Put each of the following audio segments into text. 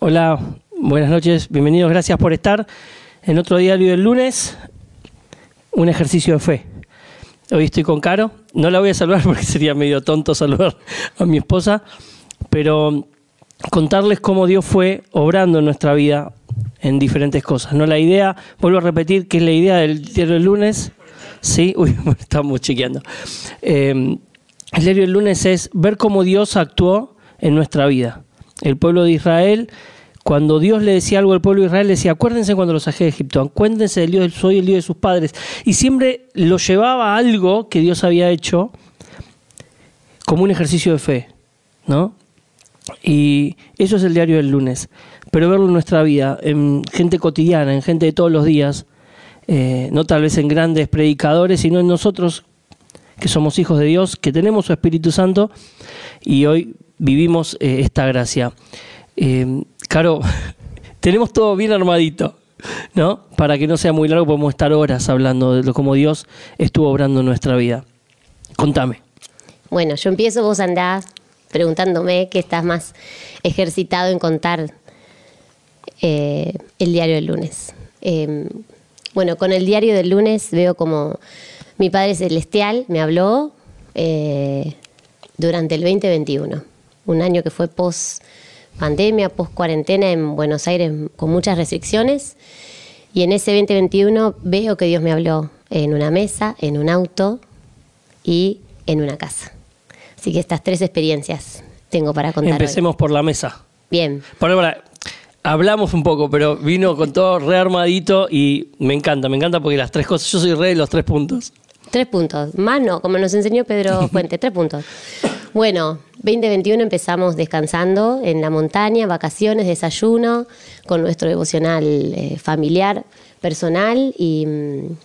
Hola, buenas noches, bienvenidos, gracias por estar en otro diario del lunes, un ejercicio de fe. Hoy estoy con Caro, no la voy a saludar porque sería medio tonto saludar a mi esposa, pero contarles cómo Dios fue obrando en nuestra vida en diferentes cosas. No la idea, vuelvo a repetir que es la idea del diario del lunes. Sí, uy, estamos chequeando. Eh, el diario del lunes es ver cómo Dios actuó en nuestra vida el pueblo de Israel, cuando Dios le decía algo al pueblo de Israel, le decía, acuérdense cuando los saqué de Egipto, acuérdense del Dios, soy el Dios de sus padres. Y siempre lo llevaba a algo que Dios había hecho como un ejercicio de fe, ¿no? Y eso es el diario del lunes. Pero verlo en nuestra vida, en gente cotidiana, en gente de todos los días, eh, no tal vez en grandes predicadores, sino en nosotros que somos hijos de Dios, que tenemos su Espíritu Santo y hoy vivimos eh, esta gracia. Eh, Caro, tenemos todo bien armadito, ¿no? Para que no sea muy largo, podemos estar horas hablando de lo cómo Dios estuvo obrando en nuestra vida. Contame. Bueno, yo empiezo, vos andás preguntándome qué estás más ejercitado en contar eh, el diario del lunes. Em, bueno, con el diario del lunes veo como mi Padre Celestial me habló durante el 2021 un año que fue post pandemia, post cuarentena en Buenos Aires con muchas restricciones. Y en ese 2021 veo que Dios me habló en una mesa, en un auto y en una casa. Así que estas tres experiencias tengo para contar. Empecemos por la mesa. Bien. Por ahora, hablamos un poco, pero vino con todo rearmadito y me encanta, me encanta porque las tres cosas, yo soy rey de los tres puntos. Tres puntos, más no, como nos enseñó Pedro Fuente, tres puntos. Bueno, 2021 empezamos descansando en la montaña, vacaciones, desayuno, con nuestro devocional eh, familiar, personal y mm,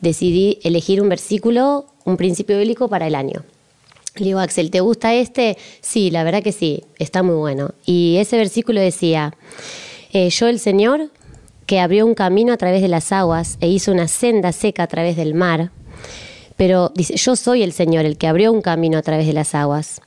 decidí elegir un versículo, un principio bíblico para el año. Le digo, Axel, ¿te gusta este? Sí, la verdad que sí, está muy bueno. Y ese versículo decía, eh, yo el Señor que abrió un camino a través de las aguas e hizo una senda seca a través del mar, pero dice, yo soy el Señor, el que abrió un camino a través de las aguas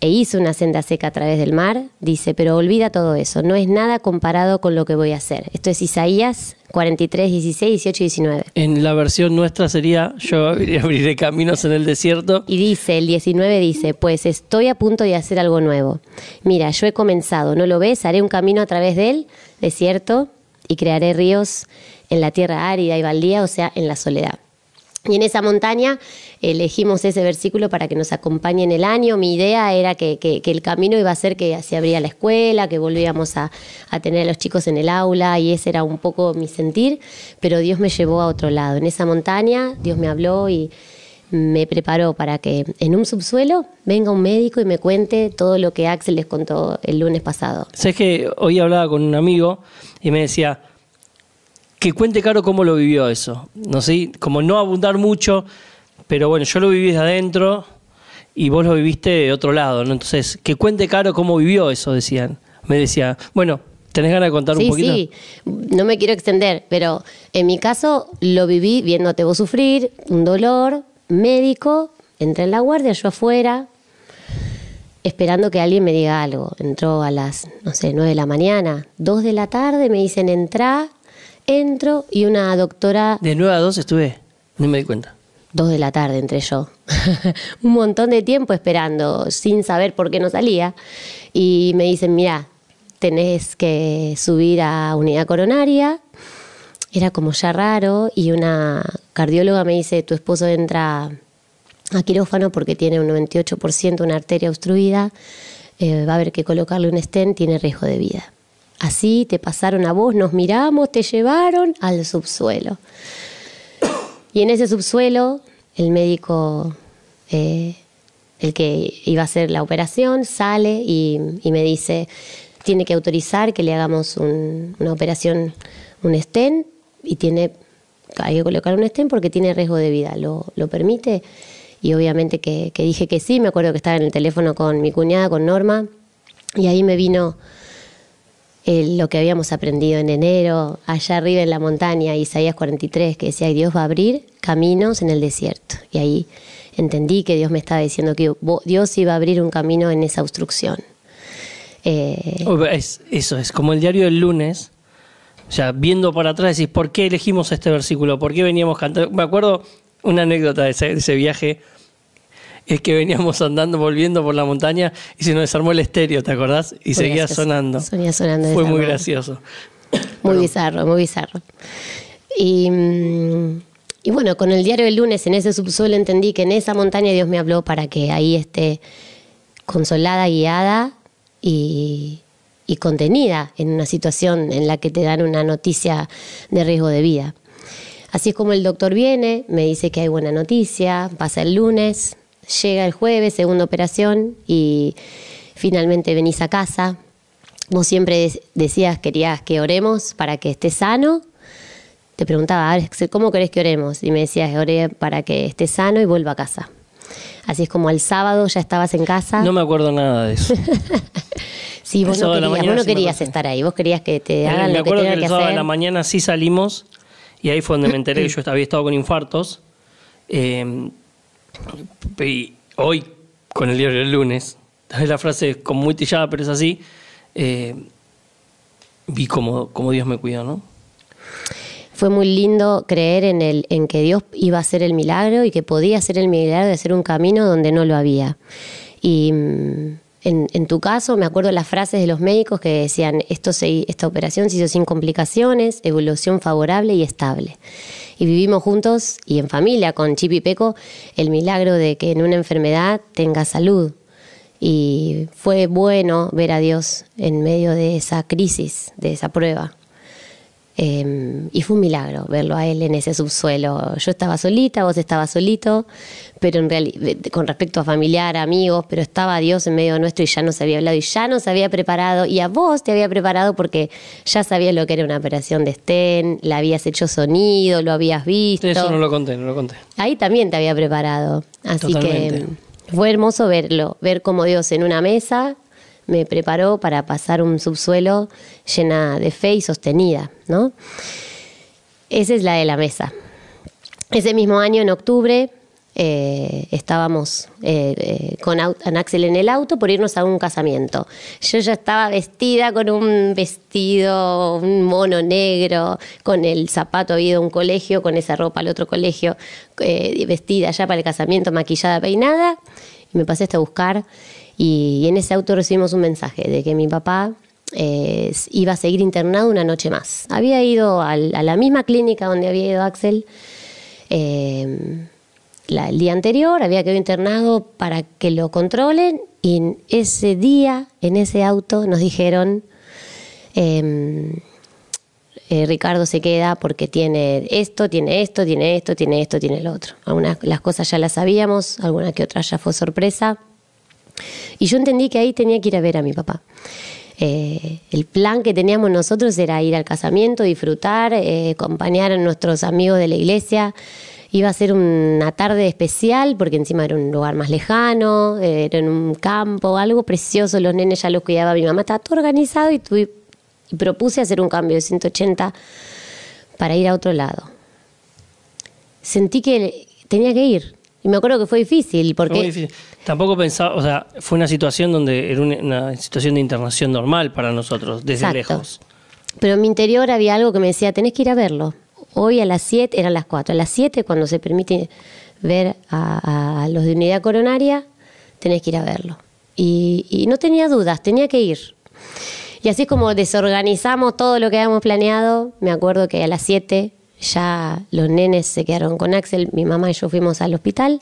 e hizo una senda seca a través del mar, dice, pero olvida todo eso, no es nada comparado con lo que voy a hacer. Esto es Isaías 43, 16, 18 y 19. En la versión nuestra sería, yo abriré caminos en el desierto. Y dice, el 19 dice, pues estoy a punto de hacer algo nuevo. Mira, yo he comenzado, ¿no lo ves? Haré un camino a través del desierto y crearé ríos en la tierra árida y baldía, o sea, en la soledad. Y en esa montaña elegimos ese versículo para que nos acompañe en el año. Mi idea era que, el camino iba a ser que se abría la escuela, que volvíamos a, tener a los chicos en el aula y ese era un poco mi sentir, pero Dios me llevó a otro lado. En esa montaña Dios me habló y me preparó para que en un subsuelo venga un médico y me cuente todo lo que Axel les contó el lunes pasado. Sé que hoy hablaba con un amigo y me decía, que cuente Caro cómo lo vivió eso. No sé, como no abundar mucho, pero bueno, yo lo viví desde adentro y vos lo viviste de otro lado, ¿no? Entonces, que cuente Caro cómo vivió eso, decían. Me decía, bueno, ¿tenés ganas de contar un poquito? Sí, no me quiero extender, pero en mi caso lo viví viéndote vos sufrir, un dolor médico, entré en la guardia, yo afuera, esperando que alguien me diga algo. Entró a las, no sé, nueve de la mañana, dos de la tarde, me dicen, entra, Entro y una doctora... De 9 a 2 estuve, no me di cuenta. Dos de la tarde entré yo. un montón de tiempo esperando, sin saber por qué no salía. Y me dicen, mira, tenés que subir a unidad coronaria. Era como ya raro. Y una cardióloga me dice, tu esposo entra a quirófano porque tiene un 98% una arteria obstruida. Eh, va a haber que colocarle un stent, tiene riesgo de vida. Así te pasaron a vos, nos miramos, te llevaron al subsuelo. Y en ese subsuelo, el médico, eh, el que iba a hacer la operación, sale y, me dice, tiene que autorizar que le hagamos una operación, un stent, y tiene, hay que colocar un stent porque tiene riesgo de vida. ¿Lo, permite? Y obviamente que, que dije que sí, me acuerdo que estaba en el teléfono con mi cuñada, con Norma, y ahí me vino lo que habíamos aprendido en enero, allá arriba en la montaña, Isaías 43, que decía, Dios va a abrir caminos en el desierto. Y ahí entendí que Dios me estaba diciendo que Dios iba a abrir un camino en esa obstrucción. Eh, Oh, Es, eso, es como el diario del lunes. O sea, viendo para atrás, decís, ¿por qué elegimos este versículo? ¿Por qué veníamos cantando? Me acuerdo una anécdota de ese viaje. Es que veníamos andando, volviendo por la montaña y se nos desarmó el estéreo, ¿te acordás? Y seguía gracioso. sonando. Seguía sonando Fue muy gracioso. Muy bizarro, muy bizarro. Y, mm, y bueno, con el diario del lunes en ese subsuelo entendí que en esa montaña Dios me habló para que ahí esté consolada, guiada y, y contenida en una situación en la que te dan una noticia de riesgo de vida. Así es como el doctor viene, me dice que hay buena noticia, pasa el lunes, llega el jueves, segunda operación y finalmente venís a casa. Vos siempre de- decías, querías que oremos para que esté sano. Te preguntaba, "A ver, Axel, ¿cómo querés que oremos? Y me decías, oré para que esté sano y vuelva a casa. Así es como al sábado ya estabas en casa. No me acuerdo nada de eso. sí, vos el no querías, vos no sí querías estar ahí, vos querías que te hagan me lo que acuerdo que el que sábado de la mañana sí salimos y ahí fue donde me enteré que yo había estado con infartos. Eh, y hoy, con el diario del lunes, la frase es como muy tillada, pero es así, eh, vi como Dios me cuidó, ¿no? Fue muy lindo creer en, el, en que Dios iba a hacer el milagro y que podía hacer el milagro de hacer un camino donde no lo había. Y mm, en, en tu caso, me acuerdo las frases de los médicos que decían, Esto se, esta operación se hizo sin complicaciones, evolución favorable y estable. Y vivimos juntos y en familia con Chip y Peco el milagro de que en una enfermedad tenga salud. Y fue bueno ver a Dios en medio de esa crisis, de esa prueba. Eh, y fue un milagro verlo a él en ese subsuelo. Yo estaba solita, vos estabas solito, pero en realidad, con respecto a familiar, amigos, pero estaba Dios en medio nuestro y ya nos había hablado y ya nos había preparado. Y a vos te había preparado porque ya sabías lo que era una operación de Sten, la habías hecho sonido, lo habías visto. Eso no lo conté, no lo conté. Ahí también te había preparado. Así Totalmente. que fue hermoso verlo, ver cómo Dios en una mesa me preparó para pasar un subsuelo llena de fe y sostenida, ¿no? Esa es la de la mesa. Ese mismo año, en octubre, eh, estábamos eh, eh, con, Axel en el auto por irnos a un casamiento. Yo ya estaba vestida con un vestido, un mono negro, con el zapato ido a un colegio, con esa ropa al otro colegio, vestida ya para el casamiento, maquillada, peinada, y me pasé hasta buscar. Y, en ese auto recibimos un mensaje de que mi papá eh, iba a seguir internado una noche más. Había ido a la misma clínica donde había ido Axel la- el día anterior, había quedado internado para que lo controlen y en ese día, en ese auto, nos dijeron, eh, eh, Ricardo se queda porque tiene esto, tiene esto, tiene esto, tiene esto, tiene lo otro. Algunas las cosas ya las sabíamos, alguna que otra ya fue sorpresa. Y yo entendí que ahí tenía que ir a ver a mi papá. Eh, el plan que teníamos nosotros era ir al casamiento, disfrutar, eh, acompañar a nuestros amigos de la iglesia. Iba a ser una tarde especial porque encima era un lugar más lejano, eh, era en un campo, algo precioso. Los nenes ya los cuidaba mi mamá, estaba todo organizado y, propuse hacer un cambio de 180 para ir a otro lado. Sentí que tenía que ir. Y me acuerdo que fue difícil porque... Difícil. Tampoco pensaba, o sea, fue una situación donde era una, situación de internación normal para nosotros, desde Exacto. lejos. Pero en mi interior había algo que me decía, tenés que ir a verlo. Hoy a las 7, eran las 4, a las 7 cuando se permite ver a, a los de unidad coronaria, tenés que ir a verlo. Y, y no tenía dudas, tenía que ir. Y así como desorganizamos todo lo que habíamos planeado, me acuerdo que a las 7 ya los nenes se quedaron con Axel, mi mamá y yo fuimos al hospital,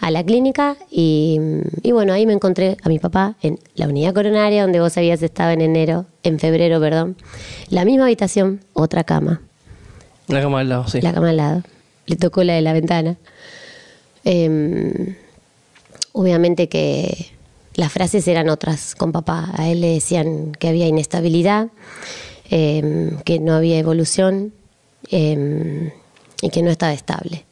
a la clínica, y, y bueno, ahí me encontré a mi papá en la unidad coronaria donde vos habías estado en enero, en febrero, perdón. La misma habitación, otra cama, La cama al lado, sí. la cama al lado. Le tocó la de la ventana. Em, obviamente que las frases eran otras con papá. A él le decían que había inestabilidad, em, que no había evolución em, y que no estaba estable.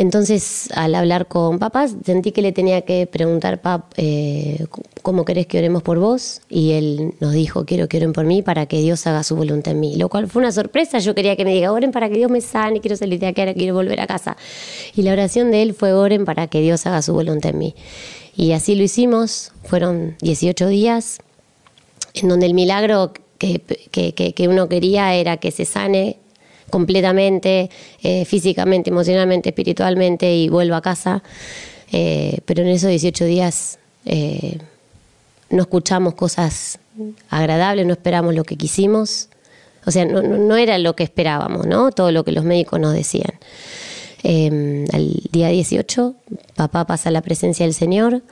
Entonces, al hablar con papá, sentí que le tenía que preguntar, pap, eh, ¿cómo querés que oremos por vos? Y él nos dijo, quiero que oren por mí para que Dios haga su voluntad en mí. Lo cual fue una sorpresa, yo quería que me diga, oren para que Dios me sane, quiero salir de ahora quiero volver a casa. Y la oración de él fue, oren para que Dios haga su voluntad en mí. Y así lo hicimos, fueron 18 días en donde el milagro que, que, uno quería era que se sane completamente, eh, físicamente, emocionalmente, espiritualmente y vuelva a casa. Eh, pero en esos 18 días eh, no escuchamos cosas agradables, no esperamos lo que quisimos. O sea, no, no, era lo que esperábamos, ¿no? Todo lo que los médicos nos decían. Eh, al día 18, papá pasa a la presencia del Señor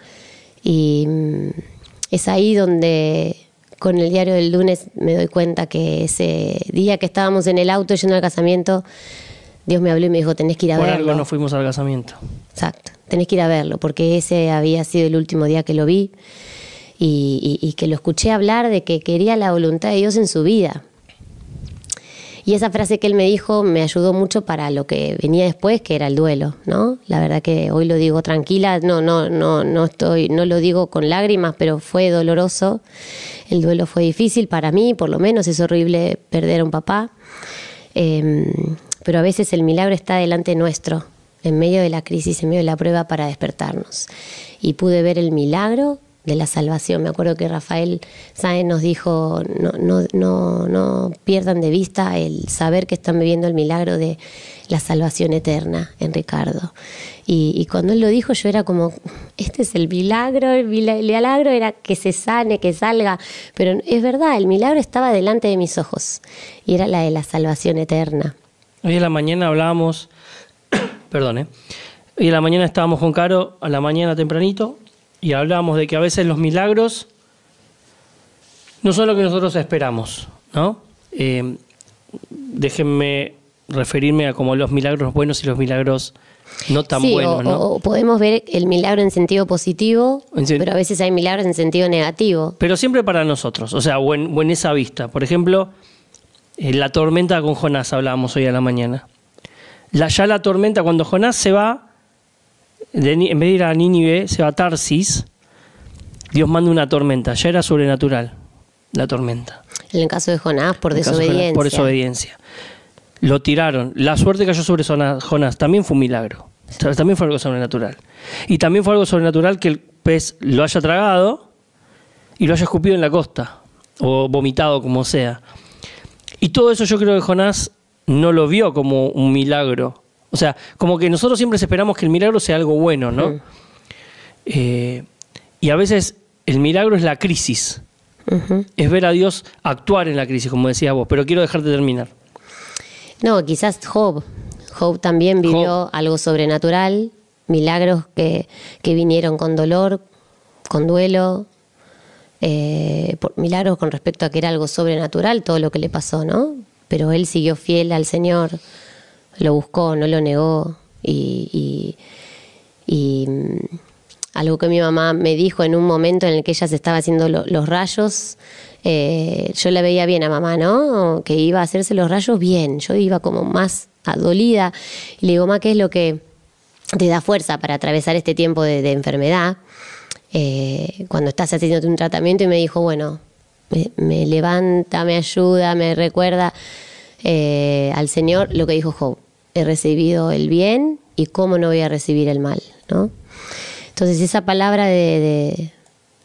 y mm, es ahí donde con el diario del lunes me doy cuenta que ese día que estábamos en el auto yendo al casamiento, Dios me habló y me dijo, tenés que ir a verlo. Por algo no fuimos al casamiento. Exacto, tenés que ir a verlo, porque ese había sido el último día que lo vi y, que lo escuché hablar de que quería la voluntad de Dios en su vida. Y esa frase que él me dijo me ayudó mucho para lo que venía después, que era el duelo, ¿no? La verdad que hoy lo digo tranquila, no, no, no, no estoy, no lo digo con lágrimas, pero fue doloroso. El duelo fue difícil para mí, por lo menos es horrible perder a un papá. Em, pero a veces el milagro está delante nuestro, en medio de la crisis, en medio de la prueba para despertarnos. Y pude ver el milagro de la salvación. Me acuerdo que Rafael Sáenz nos dijo, no, no, no, no pierdan de vista el saber que están viviendo el milagro de la salvación eterna en Ricardo. Y, cuando él lo dijo yo era como, este es el milagro, el milagro era que se sane, que salga, pero es verdad, el milagro estaba delante de mis ojos y era la de la salvación eterna. Hoy en la mañana hablábamos, perdón, ¿eh? hoy en la mañana estábamos con Caro, a la mañana tempranito, y hablábamos de que a veces los milagros no son lo que nosotros esperamos, ¿no? Eh, déjenme referirme a como los milagros buenos y los milagros no tan buenos, ¿no? O podemos ver el milagro en sentido positivo, pero a veces hay milagros en sentido negativo. Pero siempre para nosotros, o sea, o en, esa vista. Por ejemplo, eh, la tormenta con Jonás hablábamos hoy a la mañana. La, ya la tormenta, cuando Jonás se va, en vez de ir a Nínive, se va a Tarsis, Dios manda una tormenta, ya era sobrenatural la tormenta. En el caso de Jonás, por desobediencia. por desobediencia. Lo tiraron. La suerte cayó sobre Jonás también fue un milagro. También fue algo sobrenatural. Y también fue algo sobrenatural que el pez lo haya tragado y lo haya escupido en la costa, o vomitado, como sea. Y todo eso yo creo que Jonás no lo vio como un milagro, o sea, como que nosotros siempre esperamos que el milagro sea algo bueno, ¿no? Eh, y a veces el milagro es la crisis. Es ver a Dios actuar en la crisis, como decías vos. Pero quiero dejarte terminar. No, quizás Job. Job también vivió algo sobrenatural, milagros que, vinieron con dolor, con duelo, eh, milagros con respecto a que era algo sobrenatural todo lo que le pasó, ¿no? Pero él siguió fiel al Señor lo buscó, no lo negó y, mm, algo que mi mamá me dijo en un momento en el que ella se estaba haciendo los rayos, eh, yo la veía bien a mamá, ¿no? Que iba a hacerse los rayos bien, yo iba como más dolida y le digo, mamá, ¿qué es lo que te da fuerza para atravesar este tiempo de, enfermedad? Eh, cuando estás haciendo un tratamiento y me dijo, bueno, me, levanta, me ayuda, me recuerda eh, al Señor lo que dijo Job he recibido el bien y cómo no voy a recibir el mal, ¿no? Entonces esa palabra de,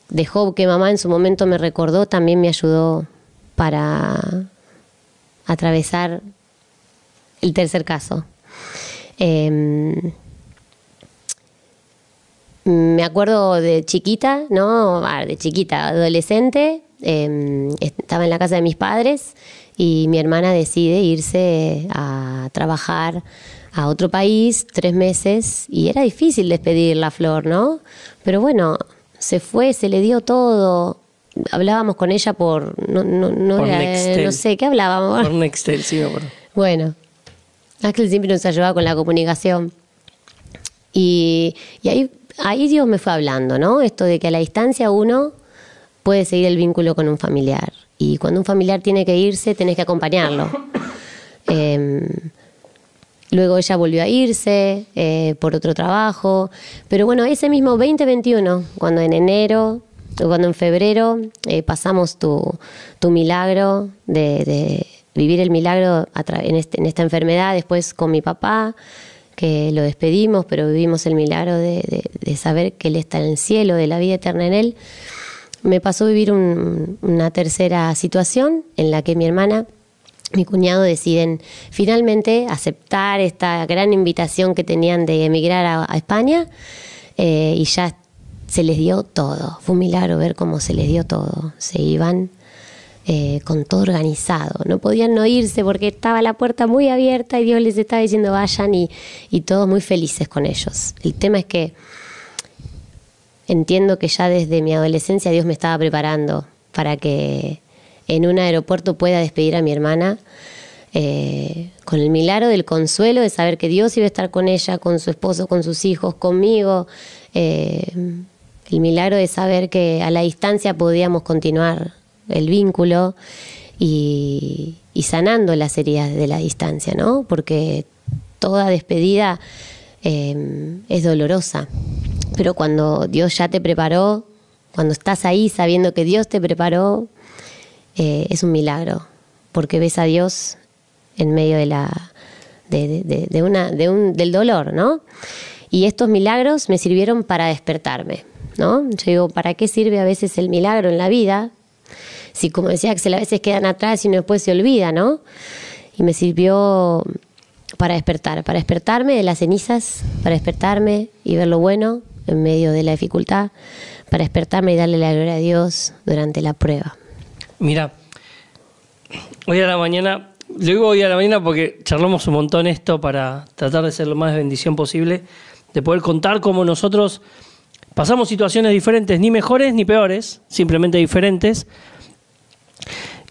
de, Job que mamá en su momento me recordó también me ayudó para atravesar el tercer caso. Em, me acuerdo de chiquita, ¿no? Ah, de chiquita, adolescente, em, estaba en la casa de mis padres y mi hermana decide irse a trabajar a otro país tres meses y era difícil despedir la flor, ¿no? Pero bueno, se fue, se le dio todo. Hablábamos con ella por no, no, no, no sé, ¿qué hablábamos? Por Nextel, sí, por... Bueno, Axel siempre nos ayudaba con la comunicación. Y, y ahí, ahí Dios me fue hablando, ¿no? Esto de que a la distancia uno puede seguir el vínculo con un familiar. Y cuando un familiar tiene que irse, tenés que acompañarlo. Em, luego ella volvió a irse eh, por otro trabajo. Pero bueno, ese mismo 2021, cuando en enero, cuando en febrero eh, pasamos tu, tu milagro de, vivir el milagro en, este, en, esta enfermedad, después con mi papá, que lo despedimos, pero vivimos el milagro de, de, saber que Él está en el cielo, de la vida eterna en Él me pasó vivir un- una tercera situación en la que mi hermana, mi cuñado deciden finalmente aceptar esta gran invitación que tenían de emigrar a, a España eh, y ya se les dio todo. Fue un milagro ver cómo se les dio todo. Se iban eh, con todo organizado. No podían no irse porque estaba la puerta muy abierta y Dios les estaba diciendo vayan y, y todos muy felices con ellos. El tema es que entiendo que ya desde mi adolescencia Dios me estaba preparando para que en un aeropuerto pueda despedir a mi hermana eh, con el milagro del consuelo de saber que Dios iba a estar con ella, con su esposo, con sus hijos, conmigo. eh, el milagro de saber que a la distancia podíamos continuar el vínculo y, y sanando las heridas de la distancia, ¿no? Porque toda despedida eh, es dolorosa. Pero cuando Dios ya te preparó, cuando estás ahí sabiendo que Dios te preparó, eh, es un milagro, porque ves a Dios en medio de la de, una, de un, del dolor, ¿no? Y estos milagros me sirvieron para despertarme, ¿no? Yo digo, ¿para qué sirve a veces el milagro en la vida? Si, como decía Axel, a veces quedan atrás y después se olvida, ¿no? Y me sirvió para despertar, para despertarme de las cenizas, para despertarme y ver lo bueno en medio de la dificultad, para despertarme y darle la gloria a Dios durante la prueba. Mira, hoy a la mañana, lo digo hoy a la mañana porque charlamos un montón esto para tratar de ser lo más bendición posible, de poder contar cómo nosotros pasamos situaciones diferentes, ni mejores ni peores, simplemente diferentes.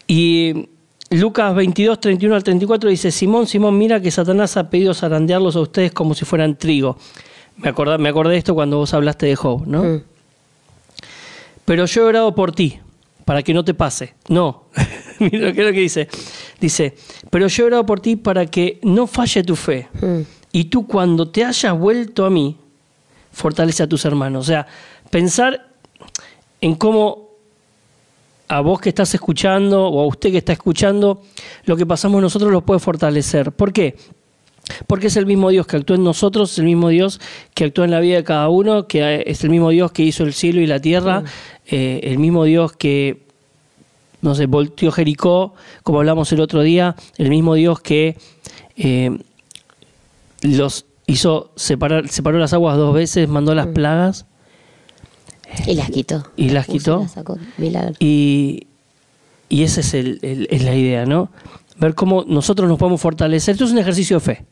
Y Lucas 22, 31 al 34 dice, Simón, Simón, mira que Satanás ha pedido zarandearlos a ustedes como si fueran trigo. Me acordé, me acordé de esto cuando vos hablaste de Job, ¿no? Mm. pero yo he orado por ti, para que no te pase. No, mira lo que es lo que dice. Dice, pero yo he orado por ti para que no falle tu fe. Mm. Y tú cuando te hayas vuelto a mí, fortalece a tus hermanos. O sea, pensar en cómo a vos que estás escuchando o a usted que está escuchando, lo que pasamos nosotros lo puede fortalecer. ¿Por qué? Porque es el mismo Dios que actúa en nosotros, es el mismo Dios que actúa en la vida de cada uno, que es el mismo Dios que hizo el cielo y la tierra, eh, el mismo Dios que, no sé, volteó Jericó, como hablamos el otro día, el mismo Dios que eh, los hizo separar, separó las aguas dos veces, mandó las plagas Y las quitó. y las quitó. las sacó. Milagro. Y, y esa es, el- el- es la idea, ¿no? Ver cómo nosotros nos podemos fortalecer. Esto es un ejercicio de fe,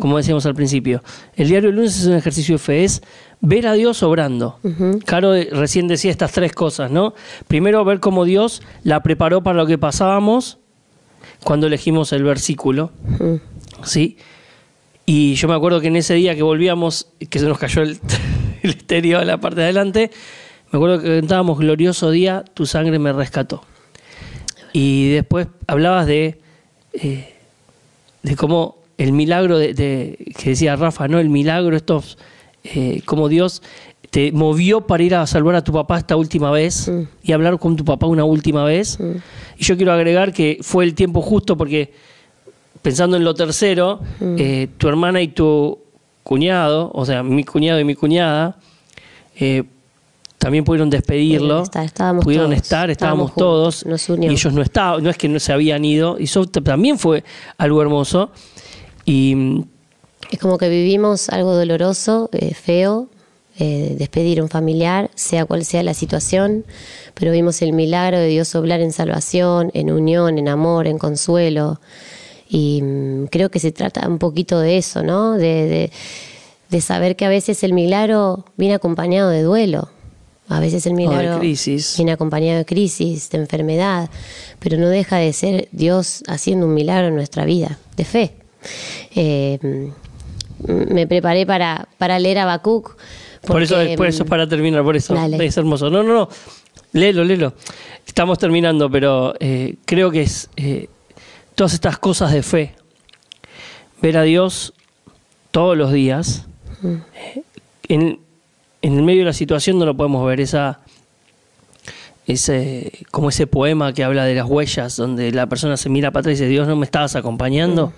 como decíamos al principio. El diario del lunes es un ejercicio de fe, es ver a Dios obrando. ujú. Caro eh, recién decía estas tres cosas, ¿no? Primero, ver cómo Dios la preparó para lo que pasábamos cuando elegimos el versículo. ¿sí? Y yo me acuerdo que en ese día que volvíamos, que se nos cayó el, el estéreo a la parte de adelante, me acuerdo que cantábamos Glorioso día, tu sangre me rescató. Y después hablabas de, eh, de cómo el milagro de, de- que decía Rafa, ¿no? El milagro, estos, eh, cómo Dios te movió para ir a salvar a tu papá esta última vez Mm. y hablar con tu papá una última vez. Y yo quiero agregar que fue el tiempo justo porque pensando en lo tercero, eh, tu hermana y tu cuñado, o sea, mi cuñado y mi cuñada, eh, también pudieron despedirlo. Pudieron estar, estábamos pudieron todos, estar, estábamos, estábamos todos. juntos. Y ellos no estaban, no es que no se habían ido. Y eso también fue algo hermoso. Y mm, Es como que vivimos algo doloroso, eh, feo, eh, despedir a un familiar, sea cual sea la situación, pero vimos el milagro de Dios obrar en salvación, en unión, en amor, en consuelo. Y mm, creo que se trata un poquito de eso, ¿no? De, de- de saber que a veces el milagro viene acompañado de duelo. A veces el milagro crisis. viene acompañado de crisis, de enfermedad, pero no deja de ser Dios haciendo un milagro en nuestra vida, de fe. Eh, mm, me preparé para, para leer a Habacuc. por eso, porque, por eso es para terminar, por eso Dale. es hermoso. No, no, no. Léelo, léelo. Estamos terminando, pero eh, creo que es eh, todas estas cosas de fe. Ver a Dios todos los días. eh, en, en el medio de la situación no lo podemos ver. Esa, ese, como ese poema que habla de las huellas, donde la persona se mira para atrás y dice, Dios no me estabas acompañando.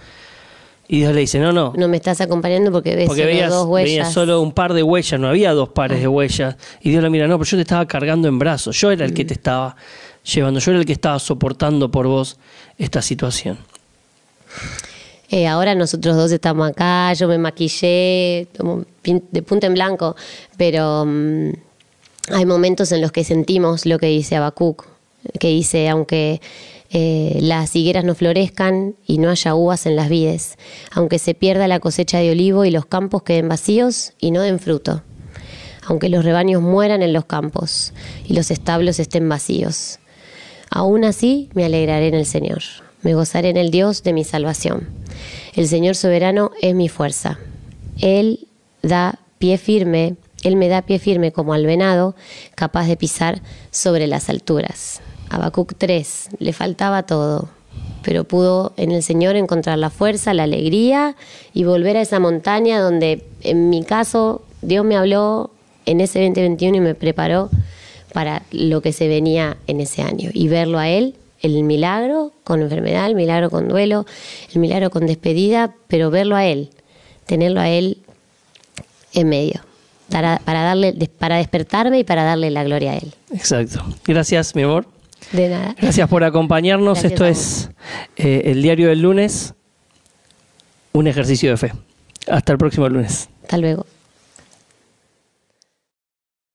Y Dios le dice, no, no, No me estás acompañando porque ves porque solo veías, dos veías huellas. Ah. solo un par de huellas, no había dos pares de huellas. Y Dios le mira, no, pero yo te estaba cargando en brazos, yo era el Mm. que te estaba llevando, yo era el que estaba soportando por vos esta situación. Eh, ahora nosotros dos estamos acá, yo me maquillé de punta en blanco, pero mm, hay momentos en los que sentimos lo que dice Habacuc, que dice, aunque eh, las higueras no florezcan y no haya uvas en las vides, aunque se pierda la cosecha de olivo y los campos queden vacíos y no den fruto, aunque los rebaños mueran en los campos y los establos estén vacíos. Aún así me alegraré en el Señor, me gozaré en el Dios de mi salvación. El Señor soberano es mi fuerza. Él da pie firme, Él me da pie firme como al venado, capaz de pisar sobre las alturas. Habacuc 3, le faltaba todo, pero pudo en el Señor encontrar la fuerza, la alegría y volver a esa montaña donde en mi caso Dios me habló en ese 2021 y me preparó para lo que se venía en ese año y verlo a él, el milagro con enfermedad, el milagro con duelo, el milagro con despedida, pero verlo a él, tenerlo a él en medio, para, para, darle, para despertarme y para darle la gloria a él. Exacto. Gracias, mi amor. De nada. Gracias por acompañarnos. Gracias Esto es eh, el diario del lunes, un ejercicio de fe. Hasta el próximo lunes. Hasta luego.